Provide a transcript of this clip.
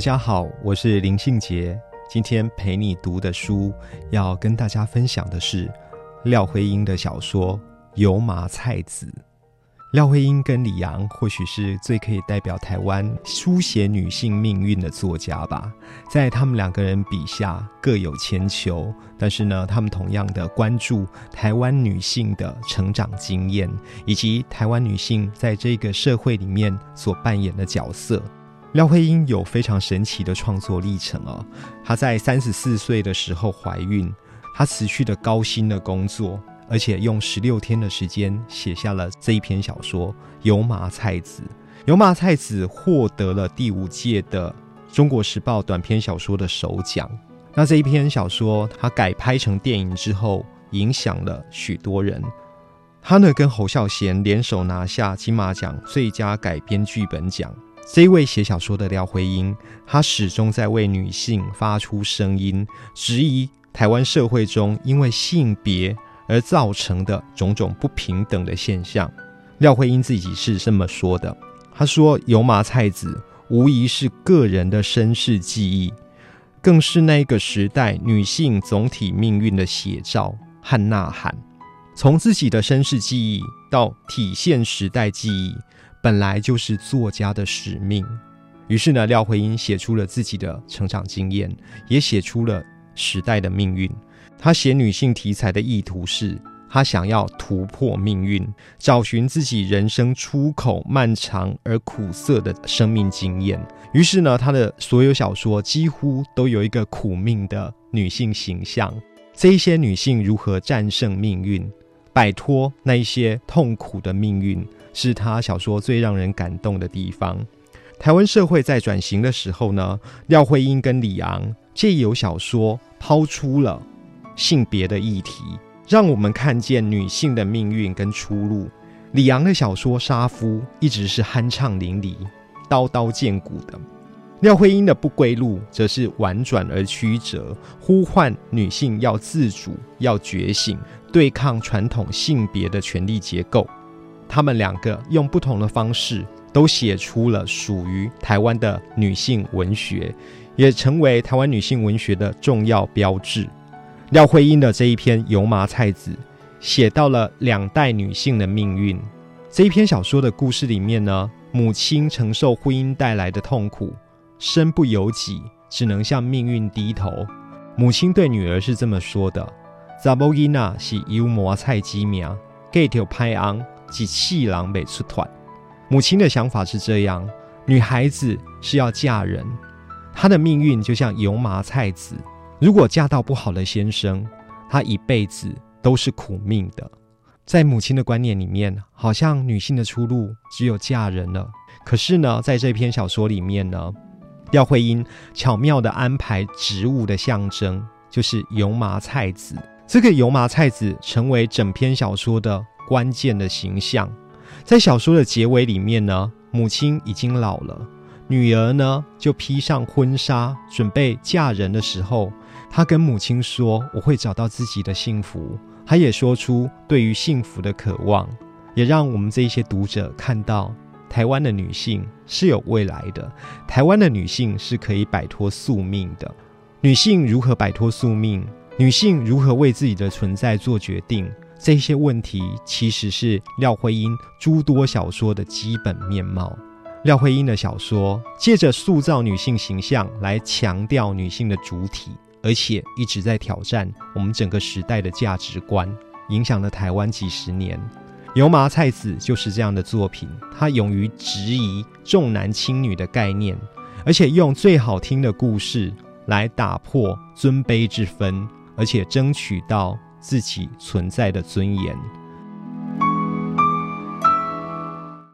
大家好，我是林庆杰。今天陪你读的书，要跟大家分享的是廖辉英的小说《油麻菜籽》。廖慧英跟李阳或许是最可以代表台湾书写女性命运的作家吧。在他们两个人笔下各有千秋，但是呢，他们同样的关注台湾女性的成长经验，以及台湾女性在这个社会里面所扮演的角色。廖慧英有非常神奇的创作历程哦。她在三十四岁的时候怀孕，她持续的高薪的工作。而且用十六天的时间写下了这一篇小说《油麻菜籽》。《油麻菜籽》获得了第五届的中国时报短篇小说的首奖。那这一篇小说，它改拍成电影之后，影响了许多人。他呢，跟侯孝贤联手拿下金马奖最佳改编剧本奖。这一位写小说的廖辉英，她始终在为女性发出声音，质疑台湾社会中因为性别。而造成的种种不平等的现象，廖慧英自己是这么说的：“她说，油麻菜籽无疑是个人的身世记忆，更是那个时代女性总体命运的写照和呐喊。从自己的身世记忆到体现时代记忆，本来就是作家的使命。于是呢，廖慧英写出了自己的成长经验，也写出了时代的命运。”她写女性题材的意图是，她想要突破命运，找寻自己人生出口漫长而苦涩的生命经验。于是呢，她的所有小说几乎都有一个苦命的女性形象。这一些女性如何战胜命运，摆脱那一些痛苦的命运，是他小说最让人感动的地方。台湾社会在转型的时候呢，廖慧英跟李昂借由小说抛出了。性别的议题，让我们看见女性的命运跟出路。李昂的小说《杀夫》一直是酣畅淋漓、刀刀见骨的；廖慧英的《不归路》则是婉转而曲折，呼唤女性要自主、要觉醒，对抗传统性别的权力结构。他们两个用不同的方式，都写出了属于台湾的女性文学，也成为台湾女性文学的重要标志。廖慧英的这一篇《油麻菜籽》，写到了两代女性的命运。这一篇小说的故事里面呢，母亲承受婚姻带来的痛苦，身不由己，只能向命运低头。母亲对女儿是这么说的：“查某囡仔是油麻菜籽命，计条拍昂，及气郎没出团。”母亲的想法是这样：女孩子是要嫁人，她的命运就像油麻菜籽。如果嫁到不好的先生，她一辈子都是苦命的。在母亲的观念里面，好像女性的出路只有嫁人了。可是呢，在这篇小说里面呢，廖慧英巧妙的安排植物的象征，就是油麻菜籽。这个油麻菜籽成为整篇小说的关键的形象。在小说的结尾里面呢，母亲已经老了，女儿呢就披上婚纱准备嫁人的时候。她跟母亲说：“我会找到自己的幸福。”她也说出对于幸福的渴望，也让我们这些读者看到台湾的女性是有未来的。台湾的女性是可以摆脱宿命的。女性如何摆脱宿命？女性如何为自己的存在做决定？这些问题其实是廖慧英诸多小说的基本面貌。廖慧英的小说借着塑造女性形象来强调女性的主体。而且一直在挑战我们整个时代的价值观，影响了台湾几十年。油麻菜籽就是这样的作品，它勇于质疑重男轻女的概念，而且用最好听的故事来打破尊卑之分，而且争取到自己存在的尊严。